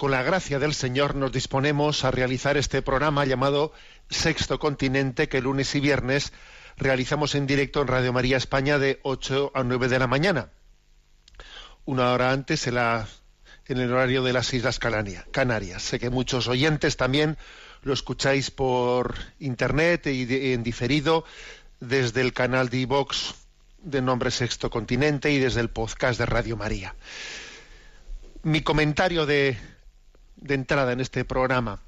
con la gracia del Señor, nos disponemos a realizar este programa llamado Sexto Continente, que lunes y viernes realizamos en directo en Radio María España de 8 a 9 de la mañana. Una hora antes en, el horario de las Islas Canarias. Sé que muchos oyentes también lo escucháis por internet y en diferido desde el canal de iVox de nombre Sexto Continente y desde el podcast de Radio María. Mi comentario de, de entrada en este programa.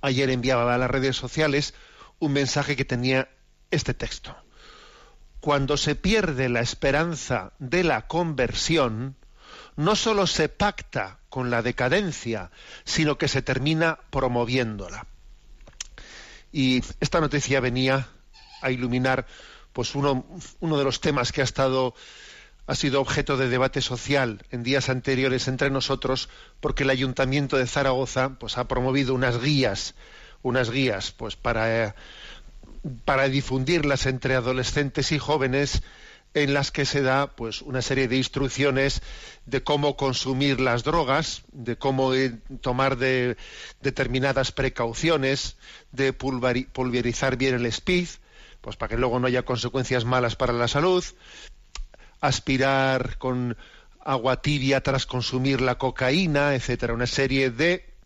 Ayer enviaba a las redes sociales un mensaje que tenía este texto. Cuando se pierde la esperanza de la conversión, no solo se pacta con la decadencia, sino que se termina promoviéndola. Y esta noticia venía a iluminar pues uno, uno de los temas que ha estado ha sido objeto de debate social en días anteriores entre nosotros porque el ayuntamiento de Zaragoza pues ha promovido unas guías unas guías pues para eh, para difundirlas entre adolescentes y jóvenes en las que se da pues una serie de instrucciones de cómo consumir las drogas, de cómo eh, tomar de determinadas precauciones, de pulverizar bien el speed, pues para que luego no haya consecuencias malas para la salud, aspirar con agua tibia tras consumir la cocaína, etcétera, una serie de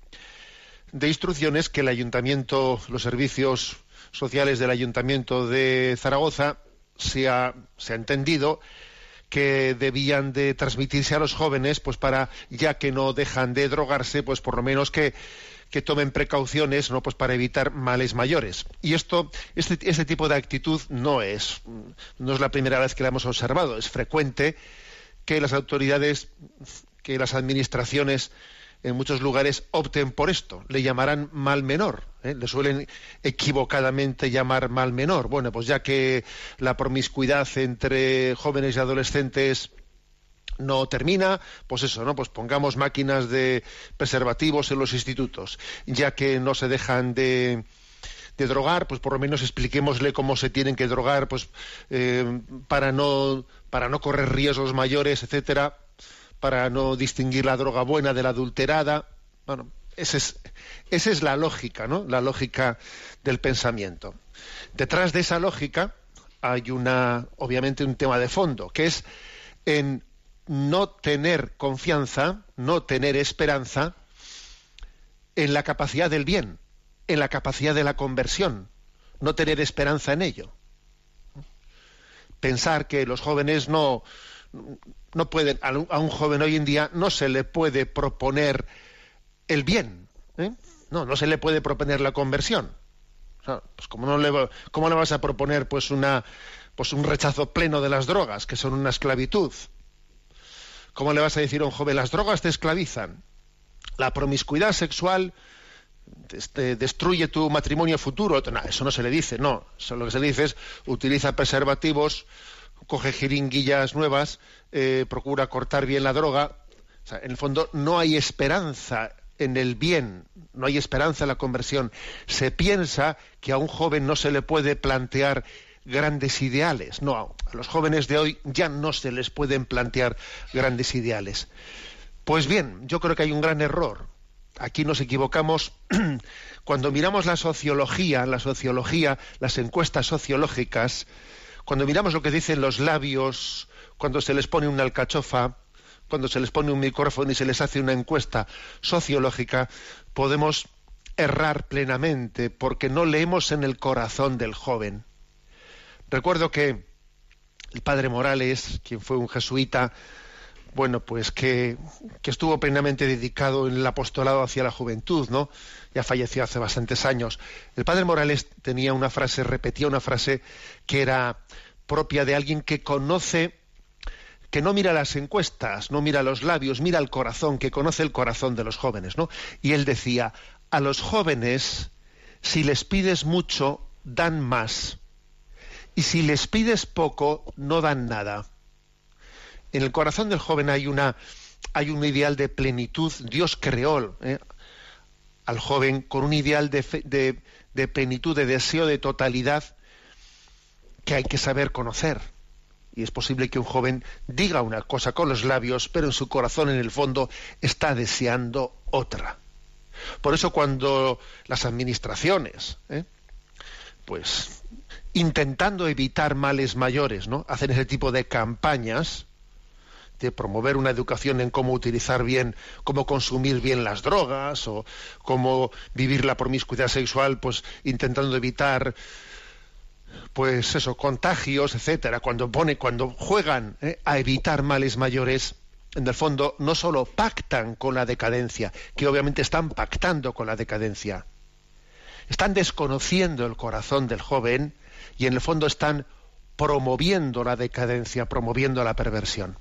de instrucciones que el ayuntamiento, los servicios sociales del ayuntamiento de Zaragoza se ha, se ha entendido que debían de transmitirse a los jóvenes, pues para, ya que no dejan de drogarse, pues por lo menos que, que tomen precauciones, ¿no? Pues para evitar males mayores. Y esto, este, este tipo de actitud no es, no es la primera vez que la hemos observado, es frecuente que las autoridades, que las administraciones en muchos lugares opten por esto. Le llamarán mal menor. ¿eh? Le suelen equivocadamente llamar mal menor. Bueno, pues ya que la promiscuidad entre jóvenes y adolescentes no termina, pues eso, ¿no? Pues pongamos máquinas de preservativos en los institutos. Ya que no se dejan de, de drogar, pues por lo menos expliquémosle cómo se tienen que drogar, pues eh, para no para no correr riesgos mayores, etcétera, para no distinguir la droga buena de la adulterada. Bueno, esa es, esa es la lógica, ¿no? La lógica del pensamiento. Detrás de esa lógica hay una, obviamente, un tema de fondo, que es en no tener confianza, no tener esperanza en la capacidad del bien, en la capacidad de la conversión, no tener esperanza en ello. Pensar que los jóvenes no, no pueden, a un, joven hoy en día no se le puede proponer el bien, ¿eh? no, no se le puede proponer la conversión. Pues como no le, ¿cómo le vas a proponer pues una, pues un rechazo pleno de las drogas, que son una esclavitud? ¿Cómo le vas a decir a un joven las drogas te esclavizan? La promiscuidad sexual este, destruye tu matrimonio futuro. No, eso no se le dice, no. Lo que se le dice es utiliza preservativos, coge jeringuillas nuevas, eh, procura cortar bien la droga. En el fondo no hay esperanza en el bien, no hay esperanza en la conversión. Se piensa que a un joven no se le puede plantear grandes ideales. No, a los jóvenes de hoy ya no se les pueden plantear grandes ideales. Pues bien, yo creo que hay un gran error. Aquí nos equivocamos cuando miramos la sociología, la sociología, las encuestas sociológicas, cuando miramos lo que dicen los labios, cuando se les pone una alcachofa, cuando se les pone un micrófono y se les hace una encuesta sociológica, podemos errar plenamente porque no leemos en el corazón del joven. Recuerdo que el padre Morales, quien fue un jesuita, bueno, pues que, que, estuvo plenamente dedicado en el apostolado hacia la juventud, ¿no? Ya falleció hace bastantes años. El padre Morales tenía una frase, repetía una frase que era propia de alguien que conoce, que no mira las encuestas, no mira los labios, mira el corazón, que conoce el corazón de los jóvenes, ¿no? Y él decía, a los jóvenes, si les pides mucho, dan más. Y si les pides poco, no dan nada. En el corazón del joven hay una hay un ideal de plenitud. Dios creó ¿eh? al joven con un ideal de, de, de plenitud, de deseo de totalidad que hay que saber conocer. Y es posible que un joven diga una cosa con los labios, pero en su corazón, en el fondo, está deseando otra. Por eso cuando las administraciones, ¿eh? pues intentando evitar males mayores, ¿no? hacen ese tipo de campañas, de promover una educación en cómo utilizar bien, cómo consumir bien las drogas o cómo vivir la promiscuidad sexual, pues intentando evitar pues eso, contagios, etcétera, cuando pone, cuando juegan ¿eh? a evitar males mayores, en el fondo no solo pactan con la decadencia, que obviamente están pactando con la decadencia, están desconociendo el corazón del joven y en el fondo están promoviendo la decadencia, promoviendo la perversión.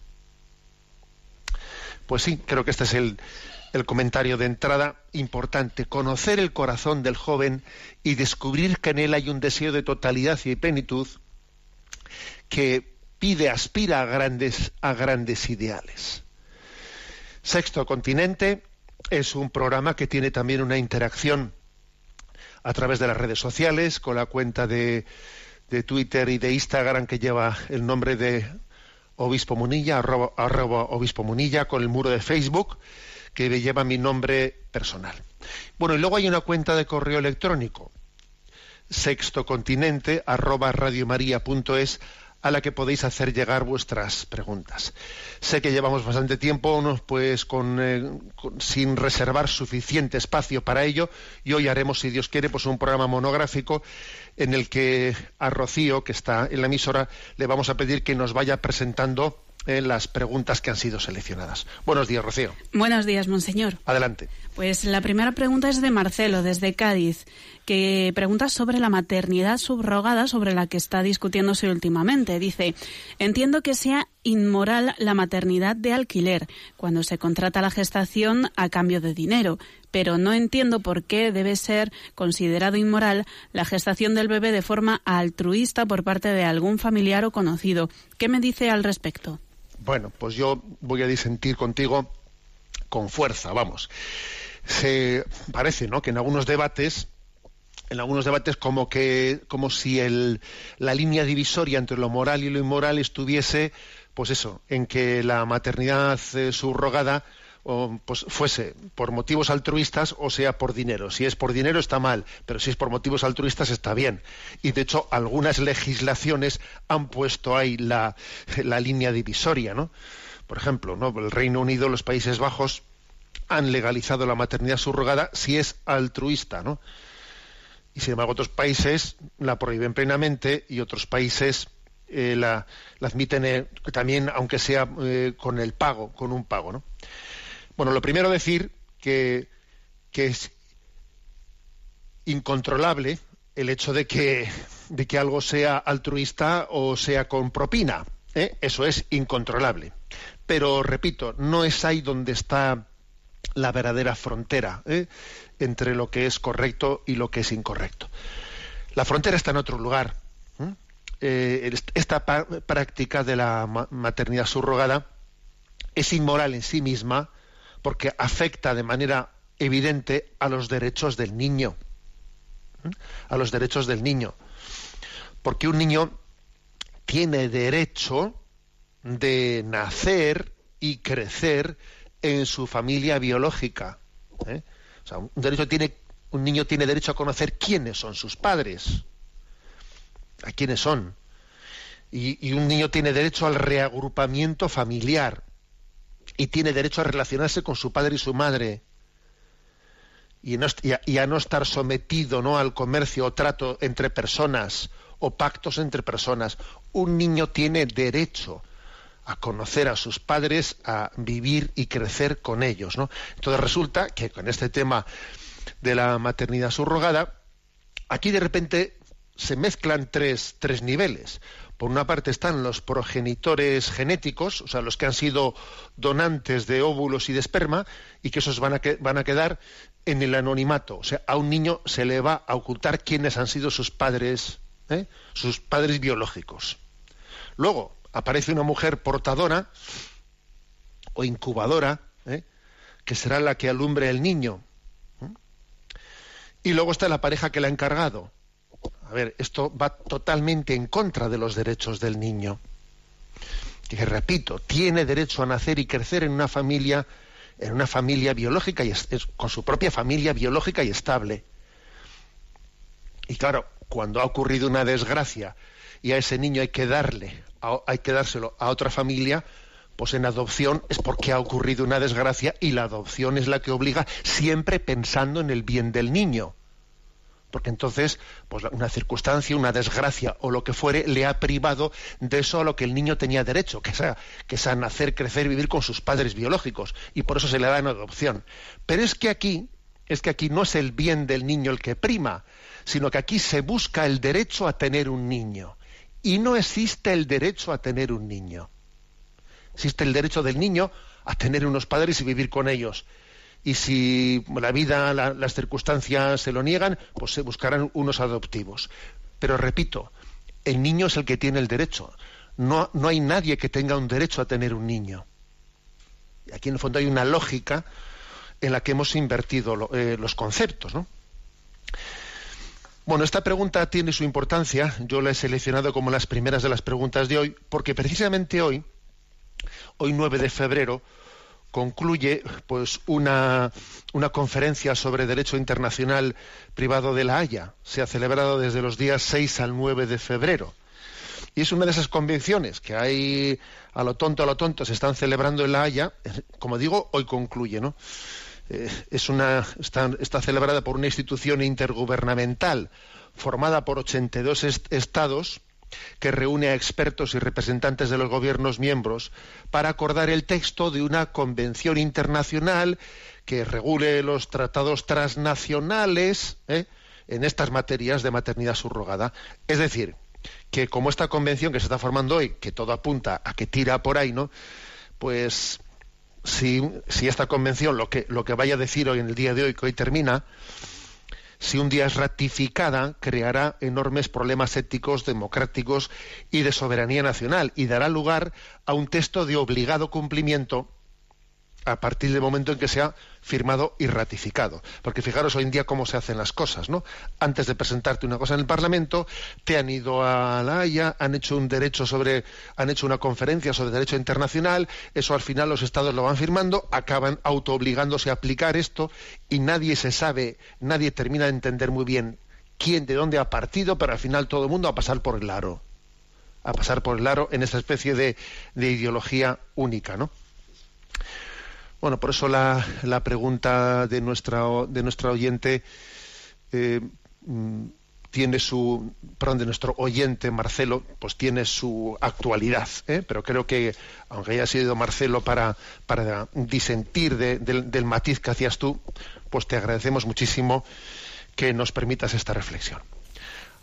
Pues sí, creo que este es el, el comentario de entrada importante, conocer el corazón del joven y descubrir que en él hay un deseo de totalidad y plenitud que pide, aspira a grandes, a grandes ideales. Sexto Continente es un programa que tiene también una interacción a través de las redes sociales, con la cuenta de, de Twitter y de Instagram que lleva el nombre de Obispo Munilla, arroba Obispo Munilla, con el muro de Facebook que lleva mi nombre personal. Bueno, y luego hay una cuenta de correo electrónico, sextocontinente arroba radiomaria.es a la que podéis hacer llegar vuestras preguntas. Sé que llevamos bastante tiempo pues eh, con, sin reservar suficiente espacio para ello y hoy haremos, si Dios quiere, pues un programa monográfico en el que a Rocío, que está en la emisora, le vamos a pedir que nos vaya presentando en las preguntas que han sido seleccionadas. Buenos días, Rocío. Buenos días, monseñor. Adelante. Pues la primera pregunta es de Marcelo, desde Cádiz, que pregunta sobre la maternidad subrogada sobre la que está discutiéndose últimamente. Dice, entiendo que sea inmoral la maternidad de alquiler cuando se contrata la gestación a cambio de dinero, pero no entiendo por qué debe ser considerado inmoral la gestación del bebé de forma altruista por parte de algún familiar o conocido. ¿Qué me dice al respecto? Bueno, pues yo voy a disentir contigo con fuerza, vamos. Se parece, ¿no?, que en algunos debates en algunos debates como que como si el, la línea divisoria entre lo moral y lo inmoral estuviese pues eso en que la maternidad eh, subrogada pues fuese por motivos altruistas o sea por dinero. Si es por dinero está mal, pero si es por motivos altruistas está bien. Y de hecho algunas legislaciones han puesto ahí la, la línea divisoria, ¿no? Por ejemplo, ¿no? el Reino Unido, los Países Bajos han legalizado la maternidad subrogada si es altruista, ¿no? Y sin embargo otros países la prohíben plenamente y otros países eh, la, admiten eh, también, aunque sea eh, con el pago, con un pago, ¿no? Bueno, lo primero decir que, es incontrolable el hecho de que, de que algo sea altruista o sea con propina. Eso es incontrolable. Pero, repito, no es ahí donde está la verdadera frontera ¿eh? entre lo que es correcto y lo que es incorrecto. La frontera está en otro lugar. ¿eh? esta práctica de la maternidad subrogada es inmoral en sí misma, porque afecta de manera evidente a los derechos del niño. A los derechos del niño. Porque un niño tiene derecho de nacer y crecer en su familia biológica. ¿eh? Un, derecho tiene, un niño tiene derecho a conocer quiénes son sus padres, a quiénes son. y un niño tiene derecho al reagrupamiento familiar y tiene derecho a relacionarse con su padre y su madre y, a, no estar sometido ¿no? al comercio o trato entre personas o pactos entre personas. Un niño tiene derecho a conocer a sus padres, a vivir y crecer con ellos. ¿no? Entonces resulta que con este tema de la maternidad subrogada, aquí de repente se mezclan tres, tres niveles. Por una parte están los progenitores genéticos, o sea, los que han sido donantes de óvulos y de esperma, y que esos van a, van a quedar en el anonimato. O sea, a un niño se le va a ocultar quiénes han sido sus padres, ¿eh? sus padres biológicos. Luego aparece una mujer portadora o incubadora, ¿eh? que será la que alumbre el niño. ¿eh? Y luego está la pareja que la ha encargado. A ver, esto va totalmente en contra de los derechos del niño. Que repito, tiene derecho a nacer y crecer en una familia en una familia biológica y con su propia familia biológica y estable. Y claro, cuando ha ocurrido una desgracia y a ese niño hay que darle, hay que dárselo a otra familia, pues en adopción es porque ha ocurrido una desgracia y la adopción es la que obliga siempre pensando en el bien del niño porque entonces pues una circunstancia, una desgracia o lo que fuere le ha privado de eso a lo que el niño tenía derecho, que es que es a nacer, crecer, vivir con sus padres biológicos y por eso se le da en adopción. Pero es que aquí es que aquí no es el bien del niño el que prima, sino que aquí se busca el derecho a tener un niño y no existe el derecho a tener un niño. Existe el derecho del niño a tener unos padres y vivir con ellos y si la vida, las circunstancias se lo niegan, pues se buscarán unos adoptivos. Pero repito, el niño es el que tiene el derecho. No, no hay nadie que tenga un derecho a tener un niño. Y aquí en el fondo hay una lógica en la que hemos invertido eh, los conceptos. ¿no? Bueno, esta pregunta tiene su importancia. Yo la he seleccionado como las primeras de las preguntas de hoy, porque precisamente hoy, hoy 9 de febrero, concluye pues una, una, conferencia sobre derecho internacional privado de la Haya. Se ha celebrado desde los días 6 al 9 de febrero. Y es una de esas convenciones que hay a lo tonto, a lo tonto, se están celebrando en la Haya. Como digo, hoy concluye, ¿no? Eh, es una, está, está, celebrada por una institución intergubernamental formada por 82 estados que reúne a expertos y representantes de los gobiernos miembros para acordar el texto de una convención internacional que regule los tratados transnacionales ¿eh? en estas materias de maternidad subrogada. Es decir, que como esta convención que se está formando hoy, que todo apunta a que tira por ahí, ¿no? Pues si, si esta convención lo que, lo que vaya a decir hoy en el día de hoy, que hoy termina, si un día es ratificada, creará enormes problemas éticos, democráticos y de soberanía nacional y dará lugar a un texto de obligado cumplimiento a partir del momento en que se ha firmado y ratificado. Porque fijaros hoy en día cómo se hacen las cosas, ¿no? Antes de presentarte una cosa en el Parlamento, te han ido a la Haya, han hecho un derecho sobre, han hecho una conferencia sobre derecho internacional, eso al final los estados lo van firmando, acaban autoobligándose a aplicar esto y nadie se sabe, nadie termina de entender muy bien quién de dónde ha partido, pero al final todo el mundo a pasar por el aro. A pasar por el aro en esta especie de, de ideología única, ¿no? Bueno, por eso la, pregunta de nuestra, de nuestra oyente eh, mm, tiene su, perdón, de nuestro oyente Marcelo, pues tiene su actualidad, ¿eh? pero creo que, aunque haya sido Marcelo para, para disentir del matiz que hacías tú, pues te agradecemos muchísimo que nos permitas esta reflexión.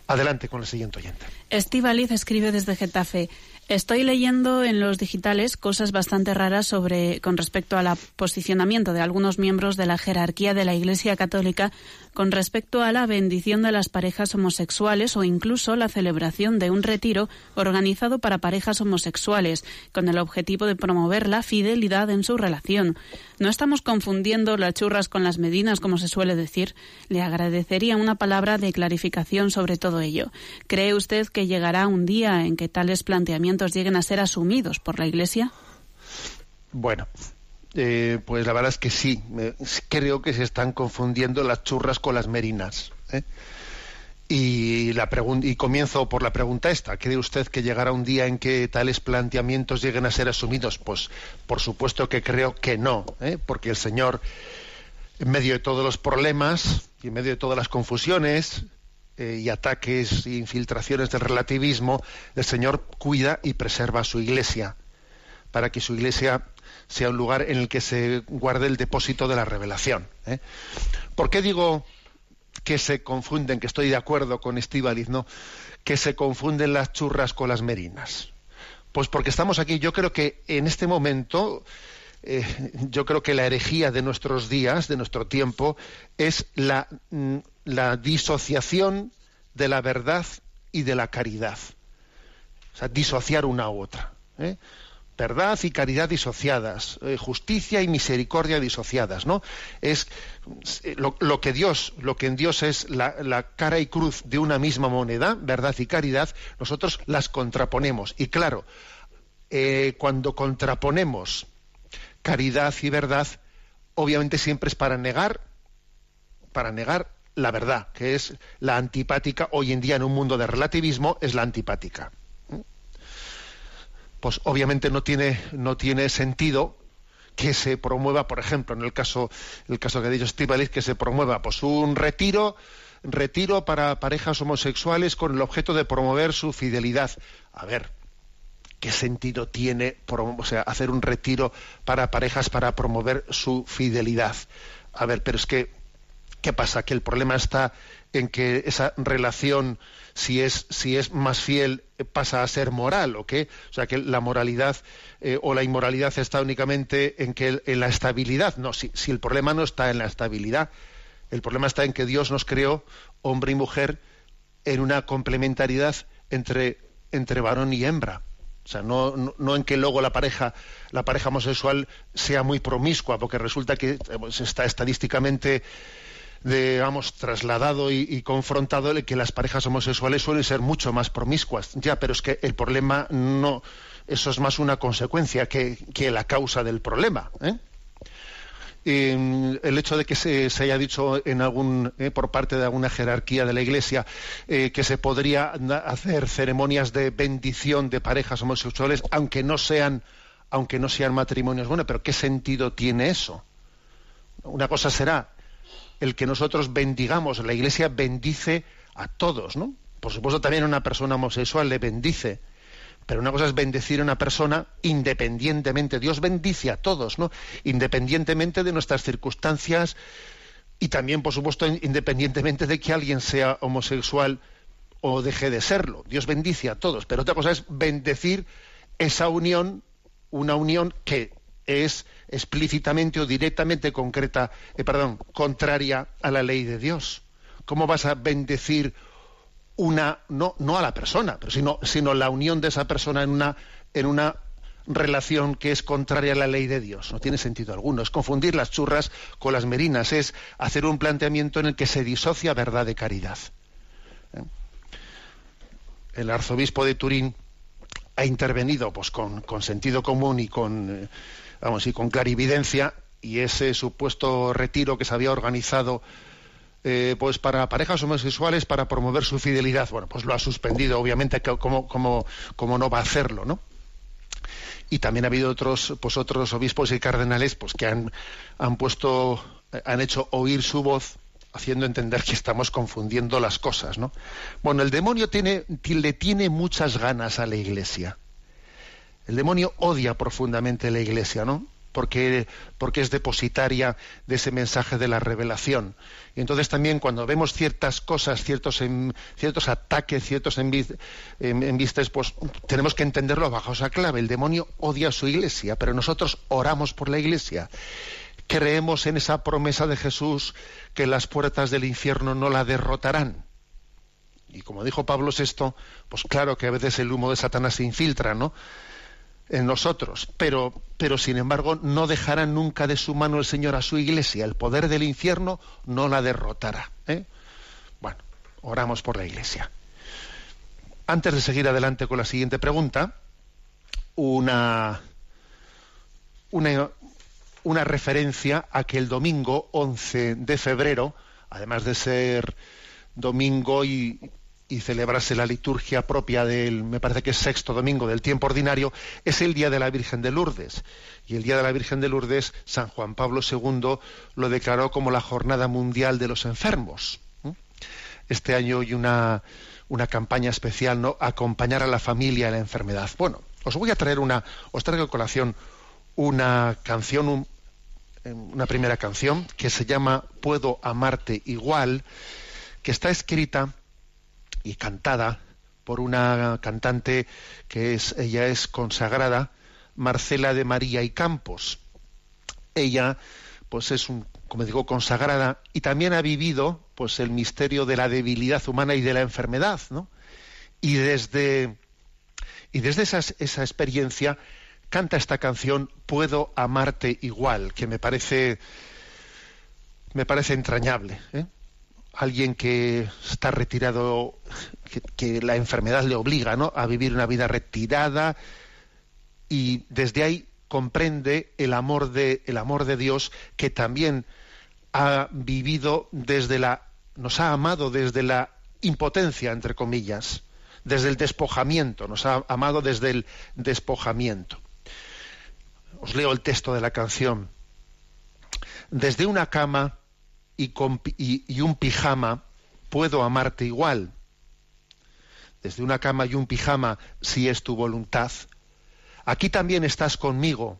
Adelante con el siguiente oyente. Estivaliz escribe desde Getafe. Estoy leyendo en los digitales cosas bastante raras sobre con respecto al posicionamiento de algunos miembros de la jerarquía de la Iglesia Católica con respecto a la bendición de las parejas homosexuales o incluso la celebración de un retiro organizado para parejas homosexuales con el objetivo de promover la fidelidad en su relación. No estamos confundiendo las churras con las medinas, como se suele decir. Le agradecería una palabra de clarificación sobre todo ello. ¿Cree usted que llegará un día en que tales planteamientos lleguen a ser asumidos por la Iglesia? Bueno, eh, pues la verdad es que sí, creo que se están confundiendo las churras con las merinas. ¿eh? Y, y comienzo por la pregunta esta. ¿Cree usted que llegará un día en que tales planteamientos lleguen a ser asumidos? Pues por supuesto que creo que no, ¿eh? porque el Señor, en medio de todos los problemas y en medio de todas las confusiones eh, y ataques e infiltraciones del relativismo, el Señor cuida y preserva a su iglesia, para que su iglesia sea un lugar en el que se guarde el depósito de la revelación. ¿eh? ¿Por qué digo que se confunden, que estoy de acuerdo con Estíbaliz, ¿no? Que se confunden las churras con las merinas. Pues porque estamos aquí, yo creo que en este momento, eh, yo creo que la herejía de nuestros días, de nuestro tiempo, es la, mm, la disociación de la verdad y de la caridad. O sea, disociar una u otra. ¿eh? Verdad y caridad disociadas, eh, justicia y misericordia disociadas, ¿no? Es eh, lo, que Dios, lo que en Dios es la, cara y cruz de una misma moneda, verdad y caridad, nosotros las contraponemos. Y claro, eh, cuando contraponemos caridad y verdad, obviamente siempre es para negar, para negar la verdad, que es la antipática hoy en día en un mundo de relativismo, es la antipática pues obviamente no tiene, no tiene sentido que se promueva, por ejemplo, en el caso, el caso que ha dicho Estivaliz, que se promueva pues un retiro, retiro para parejas homosexuales con el objeto de promover su fidelidad. A ver, ¿qué sentido tiene hacer un retiro para parejas para promover su fidelidad? A ver, pero es que, ¿qué pasa? Que el problema está en que esa relación si es, si es más fiel pasa a ser moral o qué o sea que la moralidad eh, o la inmoralidad está únicamente en que en la estabilidad. No si, si el problema no está en la estabilidad. El problema está en que Dios nos creó hombre y mujer en una complementariedad entre entre varón y hembra. O sea, no, no, no, en que luego la pareja, la pareja homosexual sea muy promiscua, porque resulta que eh, pues, está estadísticamente digamos, trasladado y, confrontado el que las parejas homosexuales suelen ser mucho más promiscuas. Ya, pero es que el problema no, eso es más una consecuencia que, la causa del problema. ¿eh? el hecho de que se, haya dicho en algún, eh, por parte de alguna jerarquía de la Iglesia eh, que se podría hacer ceremonias de bendición de parejas homosexuales, aunque no sean, aunque no sean matrimonios, bueno, pero ¿qué sentido tiene eso? Una cosa será el que nosotros bendigamos. La Iglesia bendice a todos, ¿no? Por supuesto, también a una persona homosexual le bendice. Pero una cosa es bendecir a una persona independientemente. Dios bendice a todos, ¿no? Independientemente de nuestras circunstancias y también, por supuesto, independientemente de que alguien sea homosexual o deje de serlo. Dios bendice a todos. Pero otra cosa es bendecir esa unión, una unión que es explícitamente o directamente concreta, eh, perdón, contraria a la ley de Dios. ¿Cómo vas a bendecir una, no, no a la persona, pero sino, sino la unión de esa persona en una, en una relación que es contraria a la ley de Dios. No tiene sentido alguno. Es confundir las churras con las merinas. Es hacer un planteamiento en el que se disocia verdad de caridad. ¿Eh? El arzobispo de Turín ha intervenido pues, con, con sentido común y con, eh, vamos, y con clarividencia, y ese supuesto retiro que se había organizado eh, pues para parejas homosexuales para promover su fidelidad, bueno, pues lo ha suspendido, obviamente, como, como, como no va a hacerlo, ¿no? Y también ha habido otros, pues otros obispos y cardenales pues que han, han puesto, han hecho oír su voz haciendo entender que estamos confundiendo las cosas, ¿no? Bueno, el demonio tiene, le tiene muchas ganas a la iglesia. El demonio odia profundamente la Iglesia, ¿no? Porque, porque es depositaria de ese mensaje de la revelación. Y entonces también cuando vemos ciertas cosas, ciertos, ciertos ataques, ciertos envistes, pues tenemos que entenderlo bajo esa clave. El demonio odia a su iglesia, pero nosotros oramos por la iglesia. Creemos en esa promesa de Jesús que las puertas del infierno no la derrotarán. Y como dijo Pablo VI, pues claro que a veces el humo de Satanás se infiltra, ¿no? En nosotros, pero, pero sin embargo no dejará nunca de su mano el Señor a su iglesia. El poder del infierno no la derrotará. ¿eh? Bueno, oramos por la iglesia. Antes de seguir adelante con la siguiente pregunta, una, una, una referencia a que el domingo 11 de febrero, además de ser domingo y, y celebrarse la liturgia propia del, me parece que es sexto domingo del tiempo ordinario, es el Día de la Virgen de Lourdes. Y el Día de la Virgen de Lourdes, San Juan Pablo II lo declaró como la Jornada Mundial de los Enfermos. Este año hay una, una campaña especial, ¿no? Acompañar a la familia en la enfermedad. Bueno, os voy a traer una, os traigo a colación una canción, una primera canción que se llama Puedo amarte igual, que está escrita y cantada por una cantante que es, ella es consagrada, Marcela de María y Campos. Ella, pues es un, como digo, consagrada y también ha vivido, pues, el misterio de la debilidad humana y de la enfermedad, ¿no? Y desde, y desde esa, esa experiencia canta esta canción Puedo amarte igual, que me parece, me parece entrañable. ¿eh? Alguien que está retirado, que, la enfermedad le obliga ¿no? a vivir una vida retirada y desde ahí comprende el amor de, el amor de Dios que también ha vivido desde la, nos ha amado desde la impotencia, entre comillas, desde el despojamiento, nos ha amado desde el despojamiento. Os leo el texto de la canción. Desde una cama y, un pijama, puedo amarte igual. Desde una cama y un pijama, si es tu voluntad. Aquí también estás conmigo,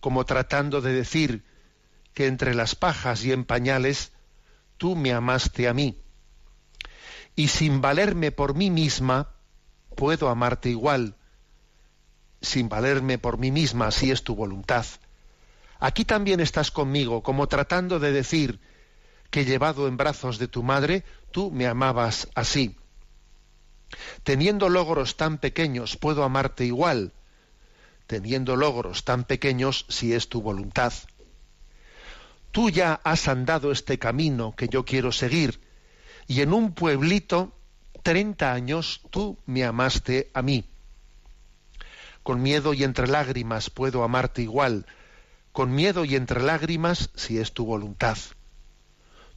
como tratando de decir que entre las pajas y en pañales tú me amaste a mí. Y sin valerme por mí misma, puedo amarte igual. Sin valerme por mí misma, si es tu voluntad. Aquí también estás conmigo, como tratando de decir que llevado en brazos de tu madre, tú me amabas así. Teniendo logros tan pequeños, puedo amarte igual, teniendo logros tan pequeños si es tu voluntad. Tú ya has andado este camino que yo quiero seguir, y en un pueblito, treinta años, tú me amaste a mí. Con miedo y entre lágrimas puedo amarte igual, con miedo y entre lágrimas si es tu voluntad.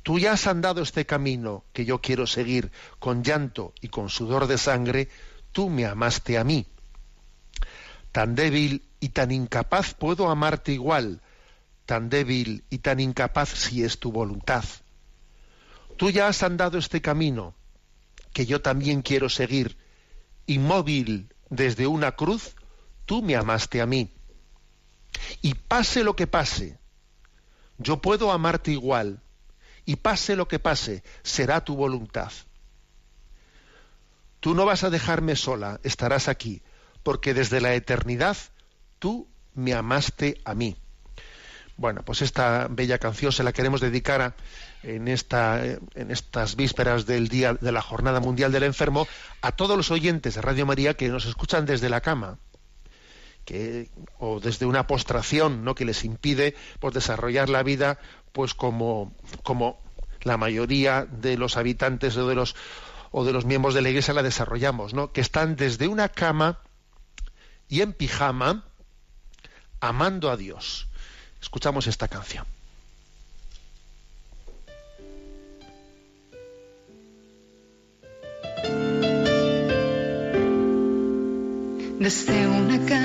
Tú ya has andado este camino que yo quiero seguir con llanto y con sudor de sangre, tú me amaste a mí. Tan débil y tan incapaz puedo amarte igual, tan débil y tan incapaz si es tu voluntad. Tú ya has andado este camino que yo también quiero seguir, inmóvil desde una cruz, tú me amaste a mí. Y pase lo que pase, yo puedo amarte igual, y pase lo que pase, será tu voluntad. Tú no vas a dejarme sola, estarás aquí, porque desde la eternidad tú me amaste a mí. Bueno, pues esta bella canción se la queremos dedicar en, esta, en estas vísperas del día de la Jornada Mundial del Enfermo a todos los oyentes de Radio María que nos escuchan desde la cama. Que, o desde una postración ¿no? que les impide pues, desarrollar la vida pues como, como la mayoría de los habitantes o de los, o de los miembros de la iglesia la desarrollamos, ¿no? que están desde una cama y en pijama amando a Dios. Escuchamos esta canción. Desde una cama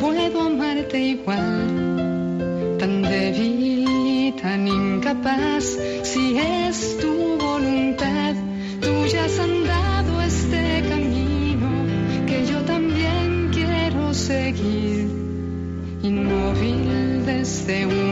puedo amarte igual. Tan débil y tan incapaz, si es tu voluntad. Tú ya has andado este camino que yo también quiero seguir. Inmóvil desde una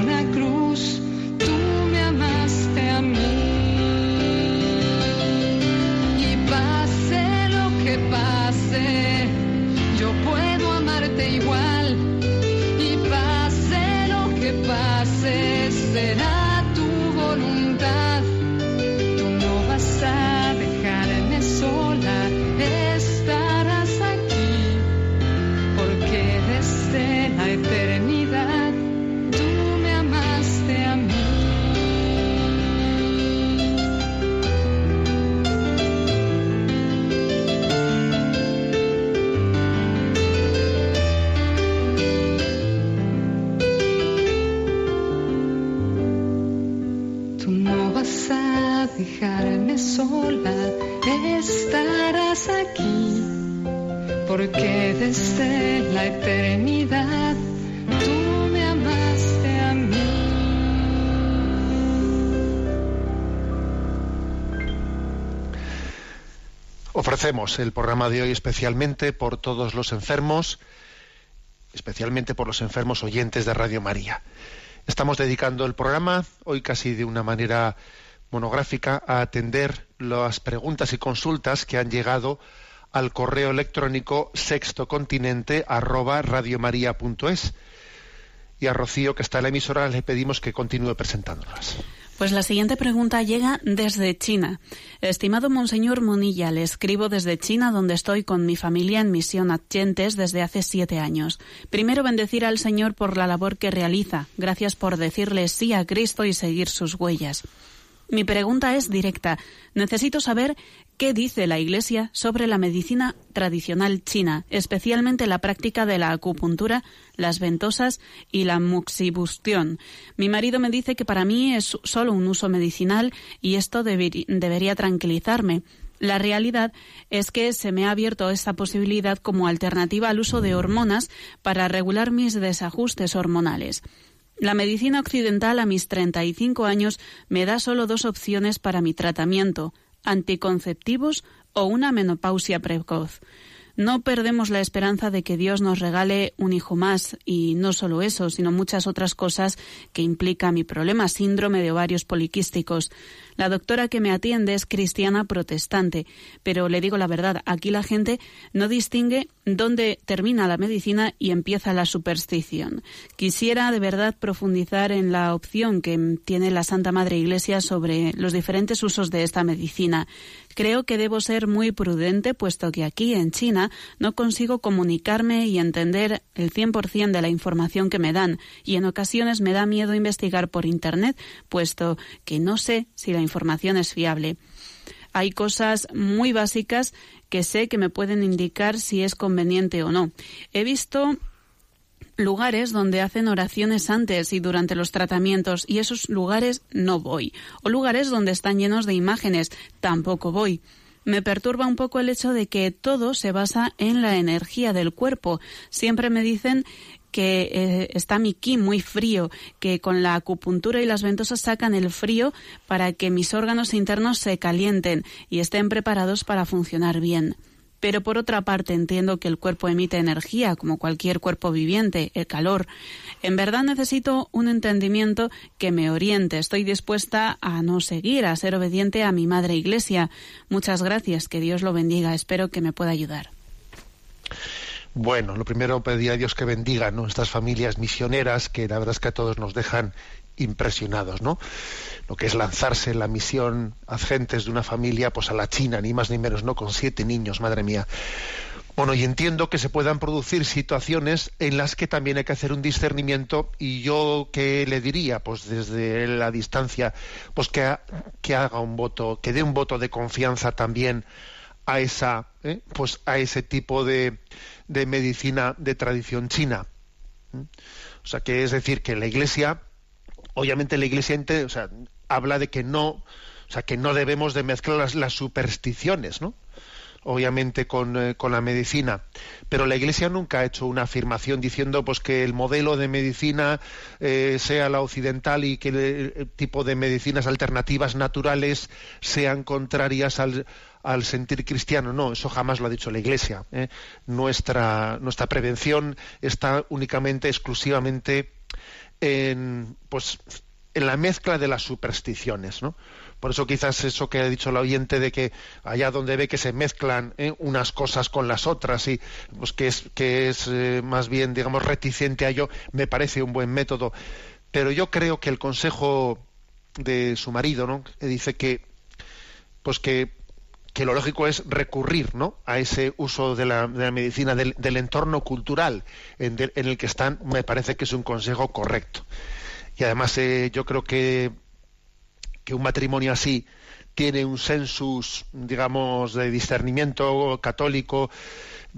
desde la eternidad tú me amaste a mí. Ofrecemos el programa de hoy especialmente por todos los enfermos, especialmente por los enfermos oyentes de Radio María. Estamos dedicando el programa, hoy casi de una manera monográfica, a atender las preguntas y consultas que han llegado al correo electrónico sextocontinente arroba radiomaria.es. Y a Rocío, que está en la emisora, le pedimos que continúe presentándolas. Pues la siguiente pregunta llega desde China. Estimado Monseñor Monilla, le escribo desde China, donde estoy con mi familia en misión Adyentes desde hace siete años. Primero, bendecir al Señor por la labor que realiza. Gracias por decirle sí a Cristo y seguir sus huellas. Mi pregunta es directa. Necesito saber qué dice la Iglesia sobre la medicina tradicional china, especialmente la práctica de la acupuntura, las ventosas y la muxibustión. Mi marido me dice que para mí es solo un uso medicinal y esto deber- debería tranquilizarme. La realidad es que se me ha abierto esta posibilidad como alternativa al uso de hormonas para regular mis desajustes hormonales. La medicina occidental a mis 35 años me da solo dos opciones para mi tratamiento, anticonceptivos o una menopausia precoz. No perdemos la esperanza de que Dios nos regale un hijo más y no solo eso, sino muchas otras cosas que implica mi problema, síndrome de ovarios poliquísticos. La doctora que me atiende es cristiana protestante, pero le digo la verdad, aquí la gente no distingue dónde termina la medicina y empieza la superstición. Quisiera de verdad profundizar en la opción que tiene la Santa Madre Iglesia sobre los diferentes usos de esta medicina. Creo que debo ser muy prudente, puesto que aquí en China no consigo comunicarme y entender el 100% de la información que me dan, y en ocasiones me da miedo investigar por Internet, puesto que no sé si la información es fiable. Hay cosas muy básicas que sé que me pueden indicar si es conveniente o no. He visto lugares donde hacen oraciones antes y durante los tratamientos y esos lugares no voy. O lugares donde están llenos de imágenes, tampoco voy. Me perturba un poco el hecho de que todo se basa en la energía del cuerpo. Siempre me dicen que eh, está mi ki muy frío, que con la acupuntura y las ventosas sacan el frío para que mis órganos internos se calienten y estén preparados para funcionar bien. Pero por otra parte entiendo que el cuerpo emite energía, como cualquier cuerpo viviente, el calor. En verdad necesito un entendimiento que me oriente. Estoy dispuesta a no seguir, a ser obediente a mi madre iglesia. Muchas gracias, que Dios lo bendiga. Espero que me pueda ayudar. Bueno, lo primero pedí a Dios que bendiga ¿no? estas familias misioneras que la verdad es que a todos nos dejan impresionados, ¿no? Lo que es lanzarse la misión agentes de una familia pues a la China, ni más ni menos, ¿no? Con siete niños, madre mía. Bueno, y entiendo que se puedan producir situaciones en las que también hay que hacer un discernimiento y yo qué le diría, pues desde la distancia, pues que, que haga un voto, que dé un voto de confianza también a esa, ¿eh? pues a ese tipo de, de medicina de tradición china. ¿Mm? O sea, que es decir, que la Iglesia obviamente la Iglesia o sea, habla de que no, o sea, que no debemos de mezclar las, las supersticiones, ¿no? obviamente con, eh, con, la medicina, pero la Iglesia nunca ha hecho una afirmación diciendo pues que el modelo de medicina eh, sea la occidental y que el, tipo de medicinas alternativas naturales sean contrarias al, al sentir cristiano. No, eso jamás lo ha dicho la Iglesia. ¿eh? Nuestra, nuestra prevención está únicamente, exclusivamente en, pues, en la mezcla de las supersticiones, ¿no? Por eso quizás eso que ha dicho el oyente de que allá donde ve que se mezclan ¿eh? unas cosas con las otras y pues que es que es eh, más bien digamos reticente a ello me parece un buen método. Pero yo creo que el consejo de su marido, ¿no? dice que pues que que lo lógico es recurrir ¿no? a ese uso de la, medicina del, entorno cultural en, el que están, me parece que es un consejo correcto. Y además eh, yo creo que, que un matrimonio así tiene un sensus, digamos, de discernimiento católico,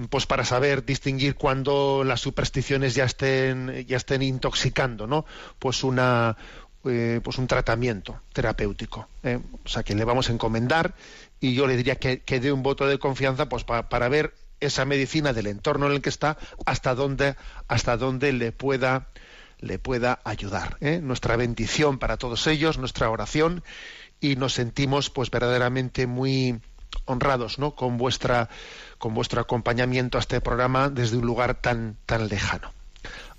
pues para saber distinguir cuando las supersticiones ya estén, ya estén intoxicando, ¿no? Pues una, eh, pues un tratamiento terapéutico. ¿eh? O sea que le vamos a encomendar y yo le diría que, que dé un voto de confianza pues para ver esa medicina del entorno en el que está hasta dónde hasta dónde le pueda le pueda ayudar ¿eh? nuestra bendición para todos ellos nuestra oración y nos sentimos pues verdaderamente muy honrados ¿no? con vuestra con vuestro acompañamiento a este programa desde un lugar tan tan lejano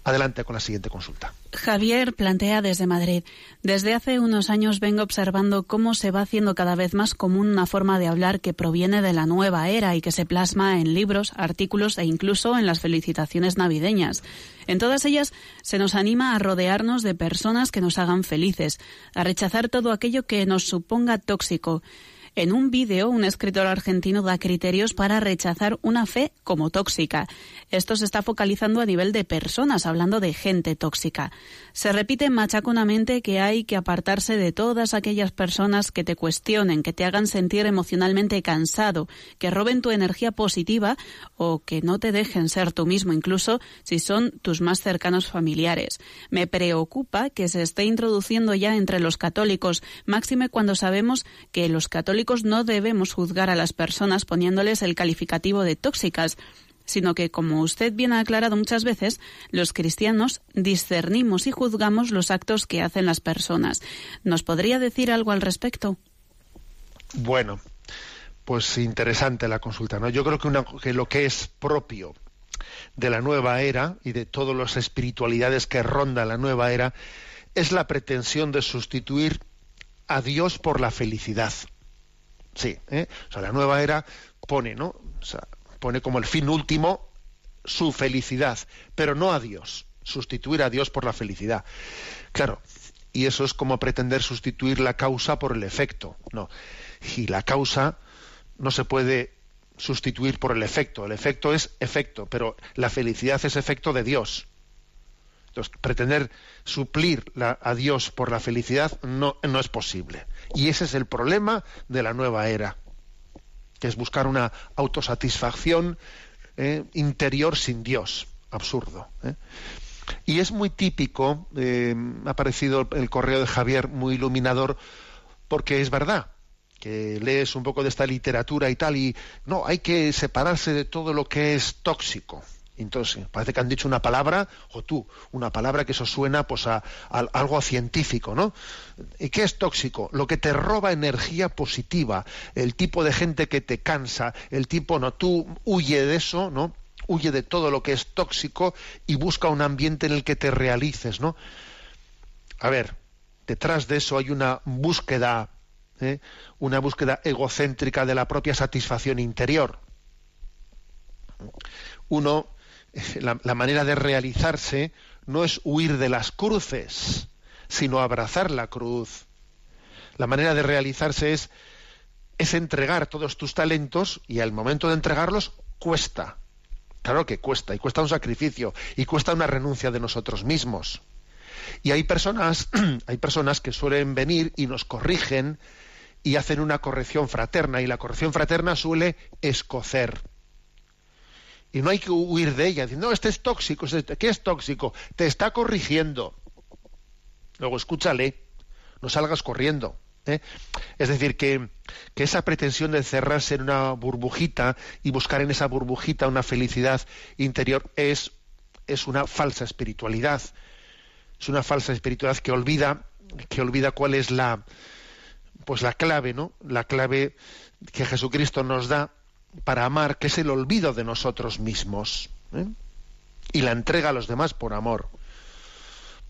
Adelante con la siguiente consulta. Javier plantea desde Madrid. Desde hace unos años vengo observando cómo se va haciendo cada vez más común una forma de hablar que proviene de la nueva era y que se plasma en libros, artículos e incluso en las felicitaciones navideñas. En todas ellas se nos anima a rodearnos de personas que nos hagan felices, a rechazar todo aquello que nos suponga tóxico. En un vídeo, un escritor argentino da criterios para rechazar una fe como tóxica. Esto se está focalizando a nivel de personas, hablando de gente tóxica. Se repite machaconamente que hay que apartarse de todas aquellas personas que te cuestionen, que te hagan sentir emocionalmente cansado, que roben tu energía positiva o que no te dejen ser tú mismo, incluso si son tus más cercanos familiares. Me preocupa que se esté introduciendo ya entre los católicos, máxime cuando sabemos que los católicos no debemos juzgar a las personas poniéndoles el calificativo de tóxicas, sino que, como usted bien ha aclarado muchas veces, los cristianos discernimos y juzgamos los actos que hacen las personas. ¿Nos podría decir algo al respecto? Bueno, pues interesante la consulta. ¿no? Yo creo que, lo que es propio de la nueva era y de todas las espiritualidades que rondan la nueva era es la pretensión de sustituir a Dios por la felicidad. Sí, ¿eh? o sea, la nueva era pone, ¿no? Pone como el fin último su felicidad, pero no a Dios, sustituir a Dios por la felicidad. Claro, y eso es como pretender sustituir la causa por el efecto. No, y la causa no se puede sustituir por el efecto. El efecto es efecto, pero la felicidad es efecto de Dios. Entonces, pretender suplir a Dios por la felicidad no, no es posible. Y ese es el problema de la nueva era que es buscar una autosatisfacción eh, interior sin Dios. Absurdo. ¿eh? Y es muy típico, eh, ha parecido el correo de Javier muy iluminador, porque es verdad que lees un poco de esta literatura y tal, y no, hay que separarse de todo lo que es tóxico. Entonces, parece que han dicho una palabra, o tú, una palabra que eso suena pues a, algo científico, ¿no? ¿Y qué es tóxico? Lo que te roba energía positiva, el tipo de gente que te cansa, el tipo, no, tú huye de eso, ¿no? Huye de todo lo que es tóxico y busca un ambiente en el que te realices, ¿no? A ver, detrás de eso hay una búsqueda, ¿eh? una búsqueda egocéntrica de la propia satisfacción interior. Uno la, manera de realizarse no es huir de las cruces, sino abrazar la cruz. La manera de realizarse es, es entregar todos tus talentos y al momento de entregarlos cuesta. Claro que cuesta, y cuesta un sacrificio, y cuesta una renuncia de nosotros mismos. Y hay personas, hay personas que suelen venir y nos corrigen y hacen una corrección fraterna, y la corrección fraterna suele escocer. Y no hay que huir de ella, diciendo, no, este es tóxico, este, ¿qué es tóxico? Te está corrigiendo. Luego escúchale, no salgas corriendo. ¿eh? Es decir, que, que, esa pretensión de cerrarse en una burbujita y buscar en esa burbujita una felicidad interior es, es una falsa espiritualidad. Es una falsa espiritualidad que olvida, que olvida cuál es la, pues la clave, ¿no? La clave que Jesucristo nos da para amar, que es el olvido de nosotros mismos. ¿eh? Y la entrega a los demás por amor.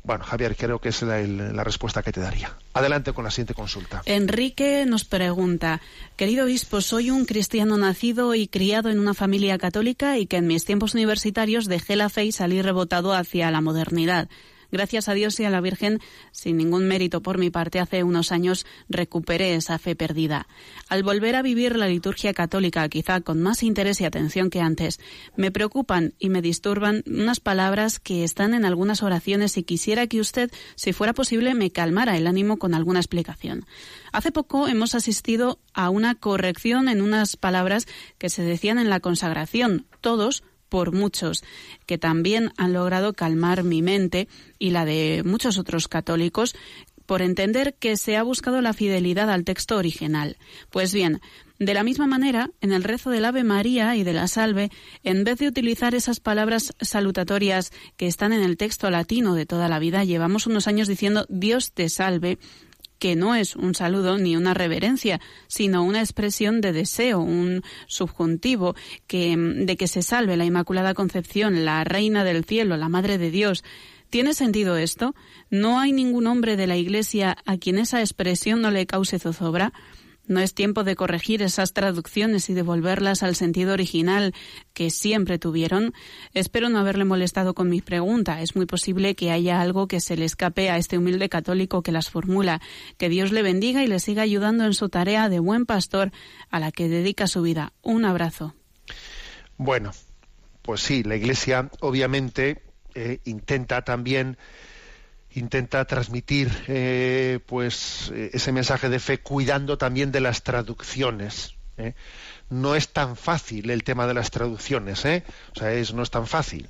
Bueno, Javier, creo que es la, la, respuesta que te daría. Adelante con la siguiente consulta. Enrique nos pregunta, querido obispo, soy un cristiano nacido y criado en una familia católica y que en mis tiempos universitarios dejé la fe y salí rebotado hacia la modernidad. Gracias a Dios y a la Virgen, sin ningún mérito por mi parte, hace unos años recuperé esa fe perdida. Al volver a vivir la liturgia católica, quizá con más interés y atención que antes, me preocupan y me disturban unas palabras que están en algunas oraciones y quisiera que usted, si fuera posible, me calmara el ánimo con alguna explicación. Hace poco hemos asistido a una corrección en unas palabras que se decían en la consagración, todos por muchos, que también han logrado calmar mi mente y la de muchos otros católicos por entender que se ha buscado la fidelidad al texto original. Pues bien, de la misma manera, en el rezo del Ave María y de la Salve, en vez de utilizar esas palabras salutatorias que están en el texto latino de toda la vida, llevamos unos años diciendo Dios te salve, que no es un saludo ni una reverencia, sino una expresión de deseo, un subjuntivo que, de que se salve la Inmaculada Concepción, la Reina del Cielo, la Madre de Dios. ¿Tiene sentido esto? ¿No hay ningún hombre de la Iglesia a quien esa expresión no le cause zozobra? No es tiempo de corregir esas traducciones y devolverlas al sentido original que siempre tuvieron. Espero no haberle molestado con mi pregunta. Es muy posible que haya algo que se le escape a este humilde católico que las formula. Que Dios le bendiga y le siga ayudando en su tarea de buen pastor a la que dedica su vida. Un abrazo. Bueno, pues sí, la Iglesia obviamente eh, intenta también intenta transmitir eh, pues eh, ese mensaje de fe cuidando también de las traducciones ¿eh? no es tan fácil el tema de las traducciones ¿eh? o sea es no es tan fácil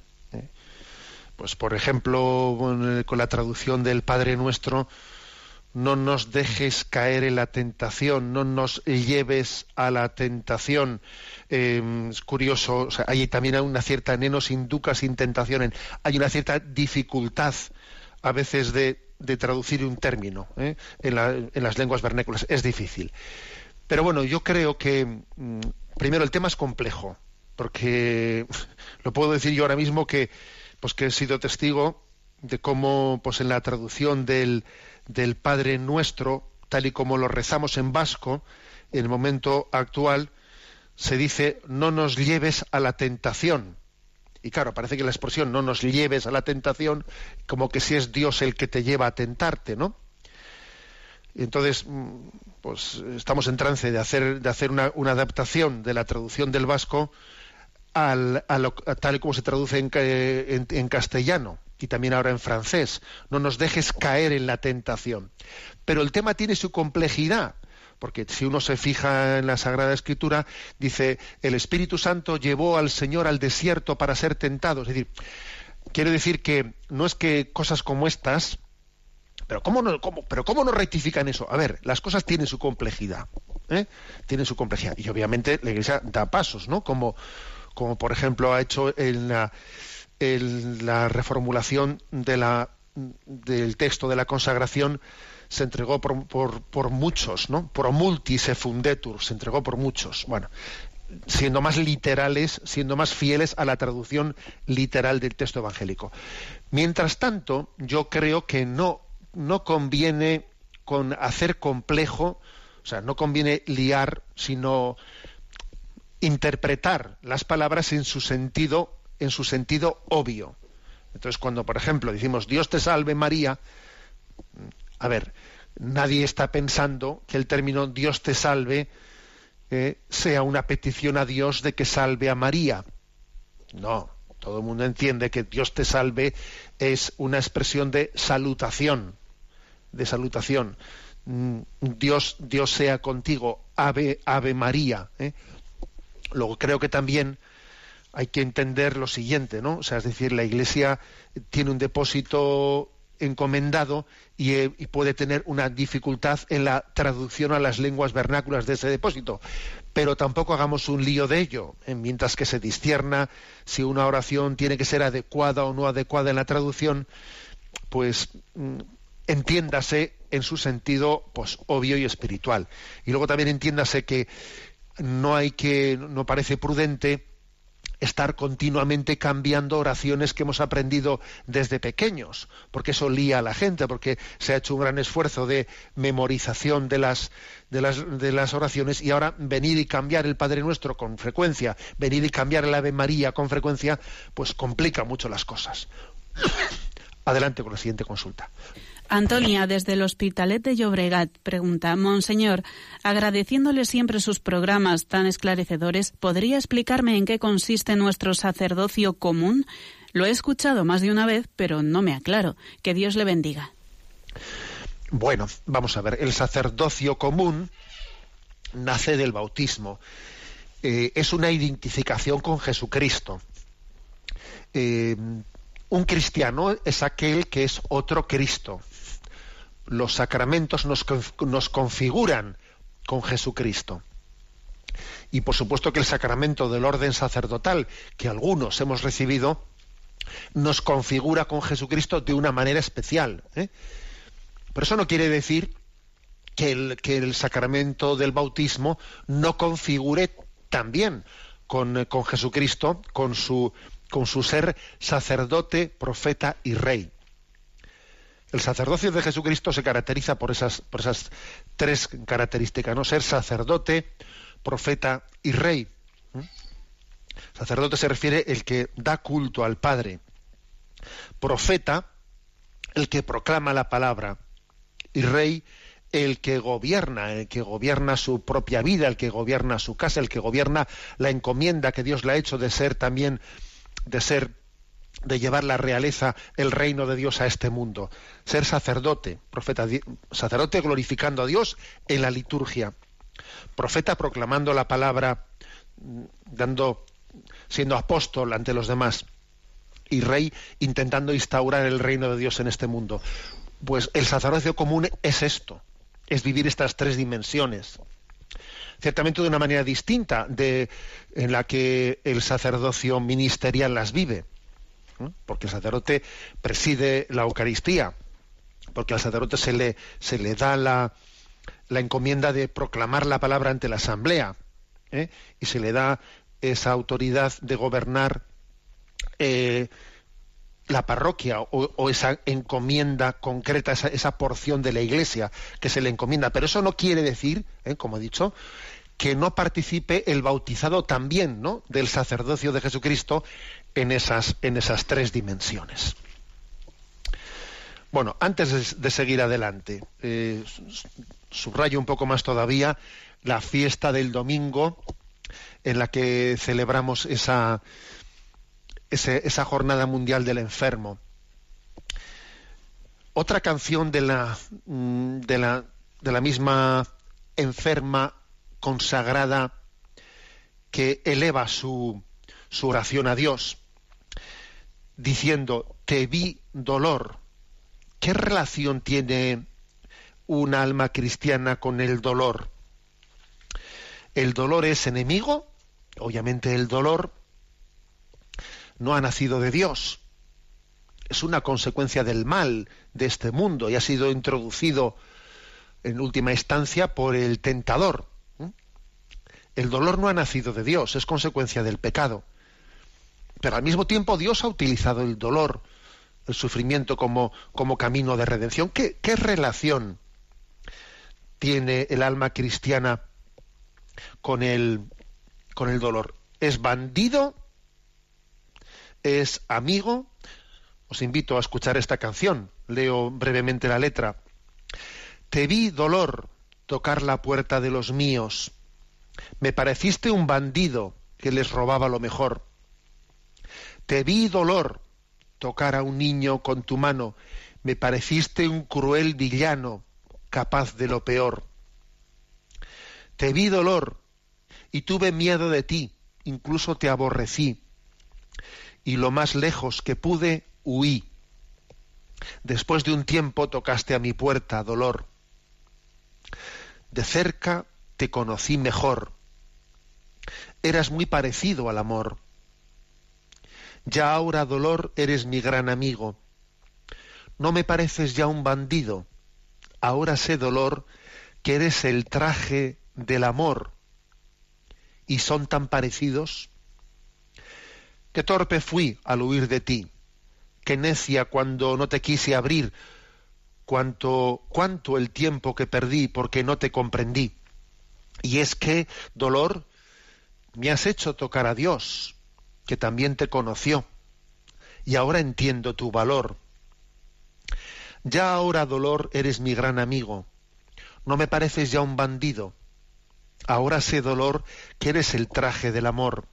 pues por ejemplo con la traducción del Padre Nuestro no nos dejes caer en la tentación, no nos lleves a la tentación. Eh, es curioso, o sea, hay también una cierta, nenos induca sin tentación, hay una cierta dificultad a veces de, traducir un término ¿eh? en, en, las lenguas vernáculas. Es difícil. Pero bueno, yo creo que, mm, primero, el tema es complejo, porque lo puedo decir yo ahora mismo que, pues que he sido testigo de cómo, pues en la traducción del, del Padre Nuestro, tal y como lo rezamos en vasco, en el momento actual, se dice, no nos lleves a la tentación. Y claro, parece que la expresión no nos lleves a la tentación, como que si es Dios el que te lleva a tentarte, ¿no? Y entonces, pues estamos en trance de hacer, de hacer una, adaptación de la traducción del vasco a tal como se traduce en, en, castellano y también ahora en francés. No nos dejes caer en la tentación. Pero el tema tiene su complejidad porque si uno se fija en la Sagrada Escritura, dice, el Espíritu Santo llevó al Señor al desierto para ser tentado. Es decir, quiere decir que no es que cosas como estas, pero ¿cómo no, cómo, pero ¿cómo no rectifican eso? A ver, las cosas tienen su complejidad, ¿eh? tienen su complejidad. Y obviamente la Iglesia da pasos, ¿no? Como, como por ejemplo ha hecho en la, en la reformulación de la, del texto de la consagración se entregó por, por, por muchos, ¿no? Por multis se fundetur, se entregó por muchos. Bueno, siendo más literales, siendo más fieles a la traducción literal del texto evangélico. Mientras tanto, yo creo que no, no conviene con hacer complejo, o sea, no conviene liar, sino interpretar las palabras en su sentido en su sentido obvio. Entonces, cuando, por ejemplo, decimos Dios te salve María, a ver, nadie está pensando que el término Dios te salve eh, sea una petición a Dios de que salve a María. No, todo el mundo entiende que Dios te salve es una expresión de salutación, de salutación. Mm, Dios, Dios sea contigo, Ave, Ave María. ¿eh? Luego creo que también hay que entender lo siguiente, ¿no? O sea, es decir, la Iglesia tiene un depósito encomendado eh, y, puede tener una dificultad en la traducción a las lenguas vernáculas de ese depósito. Pero tampoco hagamos un lío de ello, ¿eh? mientras que se discierna si una oración tiene que ser adecuada o no adecuada en la traducción, pues mm, entiéndase en su sentido pues, obvio y espiritual. Y luego también entiéndase que no hay que, no parece prudente estar continuamente cambiando oraciones que hemos aprendido desde pequeños, porque eso lía a la gente, porque se ha hecho un gran esfuerzo de memorización de las, de las, de las oraciones y ahora venir y cambiar el Padre Nuestro con frecuencia, venir y cambiar el Ave María con frecuencia, pues complica mucho las cosas. Adelante con la siguiente consulta. Antonia, desde el Hospitalet de Llobregat, pregunta, Monseñor, agradeciéndole siempre sus programas tan esclarecedores, ¿podría explicarme en qué consiste nuestro sacerdocio común? Lo he escuchado más de una vez, pero no me aclaro. Que Dios le bendiga. Bueno, vamos a ver, el sacerdocio común nace del bautismo. Eh, es una identificación con Jesucristo. Eh, un cristiano es aquel que es otro Cristo los sacramentos nos, nos configuran con Jesucristo. Y por supuesto que el sacramento del orden sacerdotal, que algunos hemos recibido, nos configura con Jesucristo de una manera especial. ¿eh? Pero eso no quiere decir que el, que el, sacramento del bautismo no configure también con, con Jesucristo, con su, con su ser sacerdote, profeta y rey. El sacerdocio de Jesucristo se caracteriza por esas, por esas tres características, ¿no? Ser sacerdote, profeta y rey. Sacerdote se refiere el que da culto al Padre. Profeta, el que proclama la palabra. Y rey, el que gobierna, el que gobierna su propia vida, el que gobierna su casa, el que gobierna la encomienda que Dios le ha hecho de ser también, de ser de llevar la realeza, el reino de Dios a este mundo. Ser sacerdote, profeta, sacerdote glorificando a Dios en la liturgia. Profeta proclamando la palabra, mm, dando, siendo apóstol ante los demás. Y rey intentando instaurar el reino de Dios en este mundo. Pues el sacerdocio común es esto, es vivir estas tres dimensiones. Ciertamente de una manera distinta de en la que el sacerdocio ministerial las vive porque el sacerdote preside la Eucaristía, porque al sacerdote se le, se le da la, la encomienda de proclamar la palabra ante la asamblea ¿eh? y se le da esa autoridad de gobernar eh, la parroquia o, esa encomienda concreta, esa, esa, porción de la iglesia que se le encomienda. Pero eso no quiere decir, ¿eh? como he dicho, que no participe el bautizado también ¿no? del sacerdocio de Jesucristo en esas, en esas tres dimensiones. Bueno, antes de, seguir adelante, eh, subrayo un poco más todavía la fiesta del domingo en la que celebramos esa, esa jornada mundial del enfermo. Otra canción de la, mm, de la, de la misma enferma consagrada que eleva su, su oración a Dios, diciendo, te vi dolor. ¿Qué relación tiene un alma cristiana con el dolor? ¿El dolor es enemigo? Obviamente el dolor no ha nacido de Dios. Es una consecuencia del mal de este mundo y ha sido introducido en última instancia por el tentador. El dolor no ha nacido de Dios, es consecuencia del pecado. Pero al mismo tiempo Dios ha utilizado el dolor, el sufrimiento como, como camino de redención. ¿Qué, ¿Qué relación tiene el alma cristiana con el, con el dolor? ¿Es bandido? es amigo, os invito a escuchar esta canción. Leo brevemente la letra. Te vi, dolor, tocar la puerta de los míos. Me pareciste un bandido que les robaba lo mejor. Te vi, dolor, tocar a un niño con tu mano. Me pareciste un cruel villano capaz de lo peor. Te vi, dolor, y tuve miedo de ti, incluso te aborrecí. Y lo más lejos que pude, huí. Después de un tiempo tocaste a mi puerta, dolor. De cerca te conocí mejor. Eras muy parecido al amor. Ya ahora, dolor, eres mi gran amigo. No me pareces ya un bandido. Ahora sé, dolor, que eres el traje del amor. Y son tan parecidos. Qué torpe fui al huir de ti. Qué necia cuando no te quise abrir. Cuánto, cuánto el tiempo que perdí porque no te comprendí. Y es que, dolor, me has hecho tocar a Dios, que también te conoció, y ahora entiendo tu valor. Ya ahora, dolor, eres mi gran amigo. No me pareces ya un bandido. Ahora sé, dolor, que eres el traje del amor.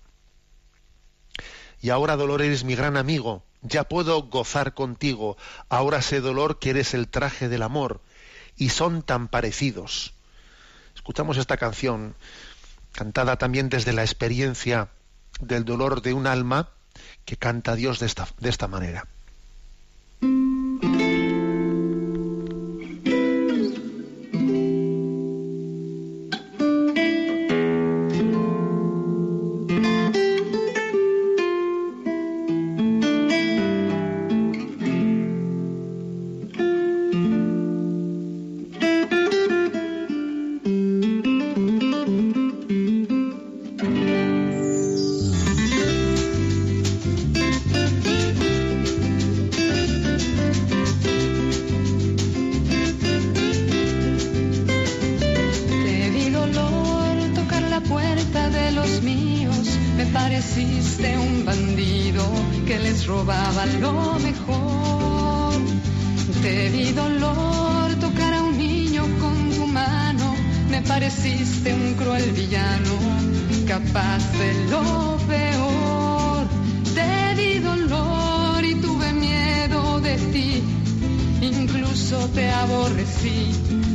Y ahora, dolor, eres mi gran amigo. Ya puedo gozar contigo. Ahora sé, dolor, que eres el traje del amor. Y son tan parecidos. Escuchamos esta canción, cantada también desde la experiencia del dolor de un alma, que canta a Dios de esta, de esta manera.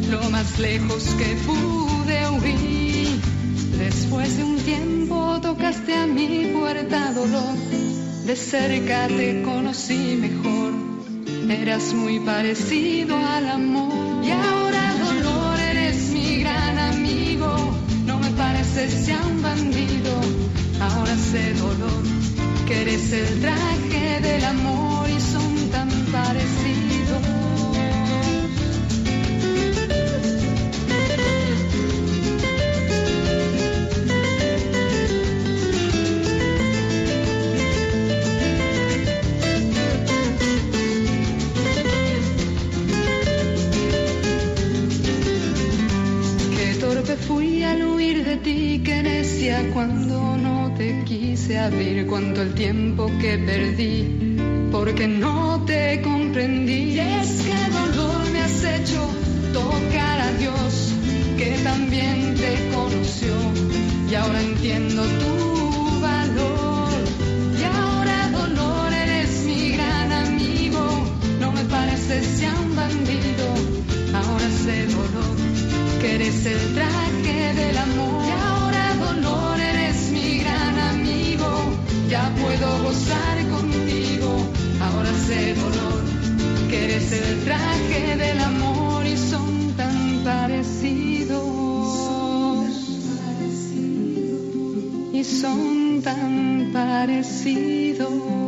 Lo más lejos que pude huir. Después de un tiempo tocaste a mi puerta, dolor. De cerca te conocí mejor. Eras muy parecido al amor. Y ahora, dolor, eres mi gran amigo. No me pareces ya un bandido. Ahora sé, dolor, que eres el traje del amor al huir de ti, qué necia cuando no te quise abrir, cuánto el tiempo que perdí, porque no te comprendí. Y es que dolor me has hecho tocar a Dios, que también te conoció, y ahora entiendo tu valor. Y ahora dolor eres mi gran amigo, no me pareces ya un bandido, ahora sé dolor que eres el traje del. Y ahora dolor eres mi gran amigo, ya puedo gozar contigo. Ahora sé dolor que eres el traje del amor y son tan parecidos. Y son tan parecidos.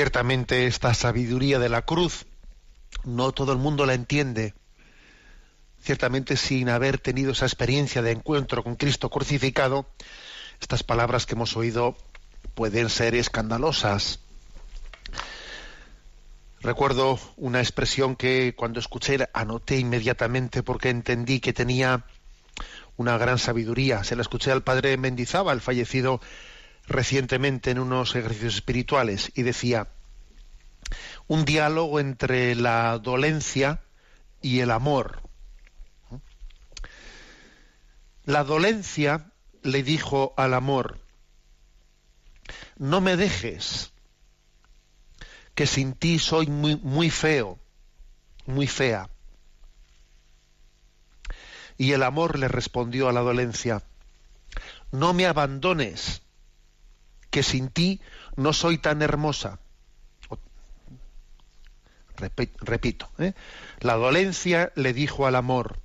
Ciertamente esta sabiduría de la cruz no todo el mundo la entiende. Ciertamente sin haber tenido esa experiencia de encuentro con Cristo crucificado, estas palabras que hemos oído pueden ser escandalosas. Recuerdo una expresión que cuando escuché anoté inmediatamente porque entendí que tenía una gran sabiduría. Se la escuché al padre Mendizábal, fallecido recientemente en unos ejercicios espirituales, y decía, un diálogo entre la dolencia y el amor. La dolencia le dijo al amor, no me dejes, que sin ti soy muy, muy feo, muy fea. Y el amor le respondió a la dolencia, no me abandones, que sin ti no soy tan hermosa. Repito, ¿eh? la dolencia le dijo al amor,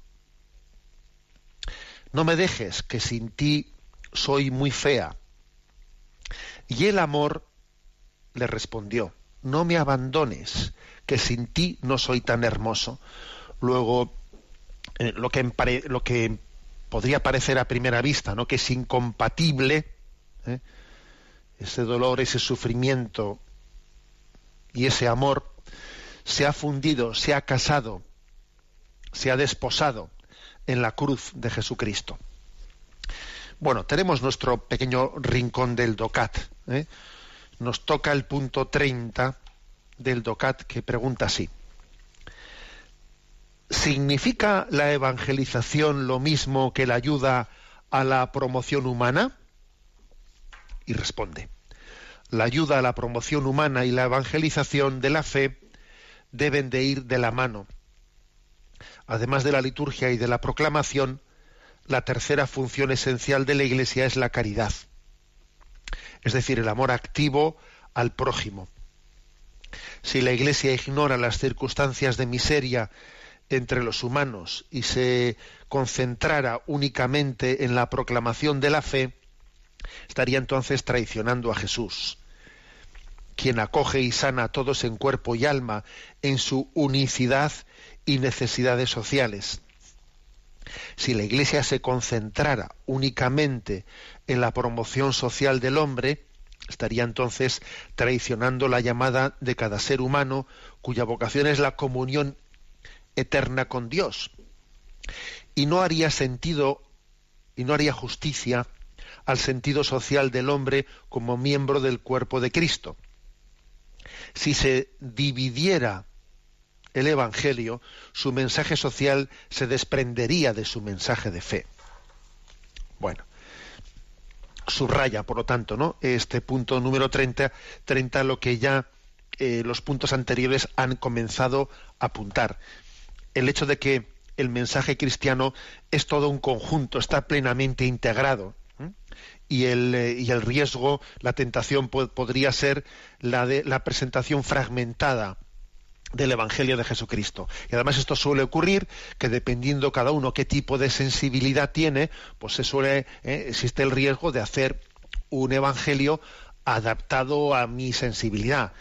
no me dejes, que sin ti soy muy fea. Y el amor le respondió, no me abandones, que sin ti no soy tan hermoso. Luego, eh, lo, que, podría parecer a primera vista, ¿no? que es incompatible, ¿eh? Ese dolor, ese sufrimiento y ese amor, se ha fundido, se ha casado, se ha desposado en la cruz de Jesucristo. Bueno, tenemos nuestro pequeño rincón del DOCAT. ¿eh? Nos toca el punto 30 del DOCAT que pregunta así. ¿Significa la evangelización lo mismo que la ayuda a la promoción humana? Y responde, la ayuda a la promoción humana y la evangelización de la fe deben de ir de la mano. Además de la liturgia y de la proclamación, la tercera función esencial de la Iglesia es la caridad, es decir, el amor activo al prójimo. Si la Iglesia ignora las circunstancias de miseria entre los humanos y se concentrara únicamente en la proclamación de la fe, estaría entonces traicionando a Jesús, quien acoge y sana a todos en cuerpo y alma en su unicidad y necesidades sociales. Si la Iglesia se concentrara únicamente en la promoción social del hombre, estaría entonces traicionando la llamada de cada ser humano cuya vocación es la comunión eterna con Dios. Y no haría sentido y no haría justicia al sentido social del hombre como miembro del cuerpo de Cristo. Si se dividiera el Evangelio, su mensaje social se desprendería de su mensaje de fe. Bueno, subraya, por lo tanto, ¿no? Este punto número 30, 30 lo que ya eh, los puntos anteriores han comenzado a apuntar. El hecho de que el mensaje cristiano es todo un conjunto, está plenamente integrado. Y el, eh, y el, riesgo, la tentación podría ser la de la presentación fragmentada del Evangelio de Jesucristo. Y además esto suele ocurrir que dependiendo cada uno qué tipo de sensibilidad tiene, pues se suele, eh, existe el riesgo de hacer un Evangelio adaptado a mi sensibilidad.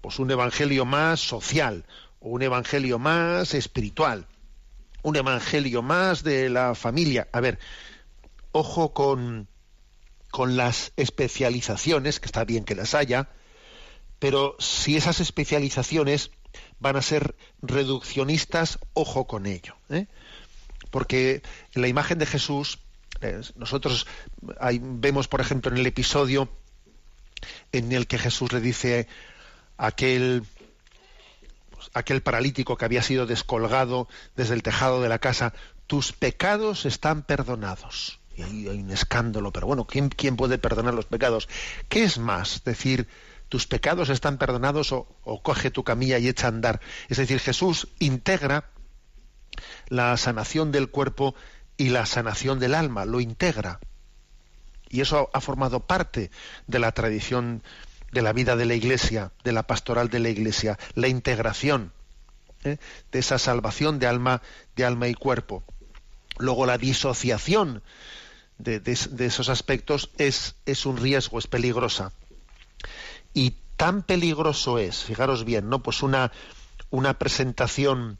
Pues un Evangelio más social, un Evangelio más espiritual, un Evangelio más de la familia. A ver, ojo con, con las especializaciones, que está bien que las haya, pero si esas especializaciones van a ser reduccionistas, ojo con ello. ¿eh? Porque en la imagen de Jesús, eh, nosotros vemos, por ejemplo, en el episodio en el que Jesús le dice a aquel, pues, aquel paralítico que había sido descolgado desde el tejado de la casa, tus pecados están perdonados. Hay un escándalo, pero bueno, ¿quién, ¿quién puede perdonar los pecados? ¿Qué es más decir tus pecados están perdonados o, coge tu camilla y echa a andar. Es decir, Jesús integra la sanación del cuerpo y la sanación del alma, lo integra. Y eso ha formado parte de la tradición de la vida de la Iglesia, de la pastoral de la Iglesia, la integración ¿eh? de esa salvación de alma, de alma y cuerpo. Luego la disociación de, esos aspectos es, es un riesgo, es peligrosa. Y tan peligroso es, fijaros bien, ¿no? Pues una, una presentación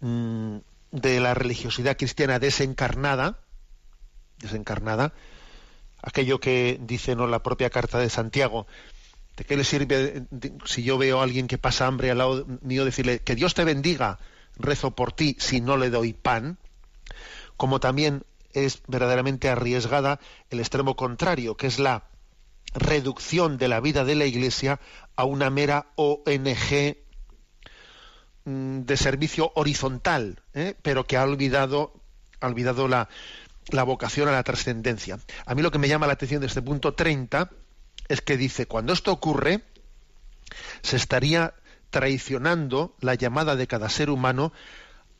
mm, de la religiosidad cristiana desencarnada, desencarnada, aquello que dice ¿no? la propia carta de Santiago, ¿de qué le sirve si yo veo a alguien que pasa hambre al lado mío decirle que Dios te bendiga, rezo por ti si no le doy pan? como también es verdaderamente arriesgada el extremo contrario, que es la reducción de la vida de la Iglesia a una mera ONG mm, de servicio horizontal, ¿eh? pero que ha olvidado, ha olvidado la, la vocación a la trascendencia. A mí lo que me llama la atención de este punto 30 es que dice, cuando esto ocurre, se estaría traicionando la llamada de cada ser humano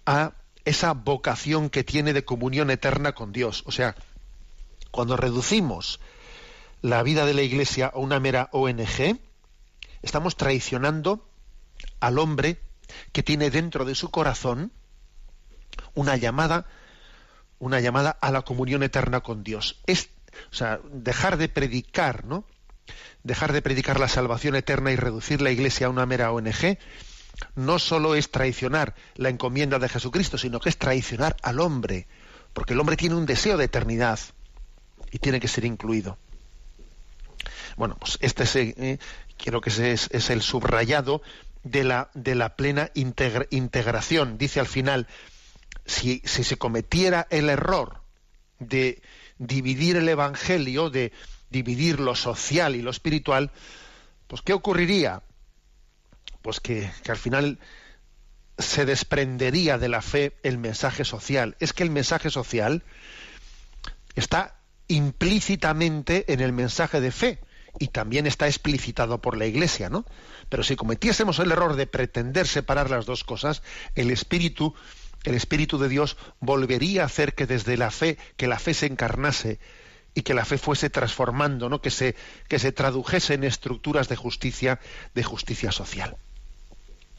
a esa vocación que tiene de comunión eterna con Dios. O sea, cuando reducimos la vida de la Iglesia a una mera ONG, estamos traicionando al hombre que tiene dentro de su corazón una llamada, una llamada a la comunión eterna con Dios. Es, o sea, dejar de predicar, ¿no? Dejar de predicar la salvación eterna y reducir la Iglesia a una mera ONG no solo es traicionar la encomienda de Jesucristo, sino que es traicionar al hombre, porque el hombre tiene un deseo de eternidad y tiene que ser incluido. Bueno, pues este es, eh, quiero que es, es, el subrayado de la, de la plena integración. Dice al final, si, si se cometiera el error de dividir el Evangelio, de dividir lo social y lo espiritual, pues ¿qué ocurriría? Pues que, al final se desprendería de la fe el mensaje social. Es que el mensaje social está implícitamente en el mensaje de fe y también está explicitado por la Iglesia, ¿no? Pero si cometiésemos el error de pretender separar las dos cosas, el espíritu, el espíritu de Dios volvería a hacer que desde la fe, que la fe se encarnase y que la fe fuese transformando, ¿no? Que se que se tradujese en estructuras de justicia, de justicia social.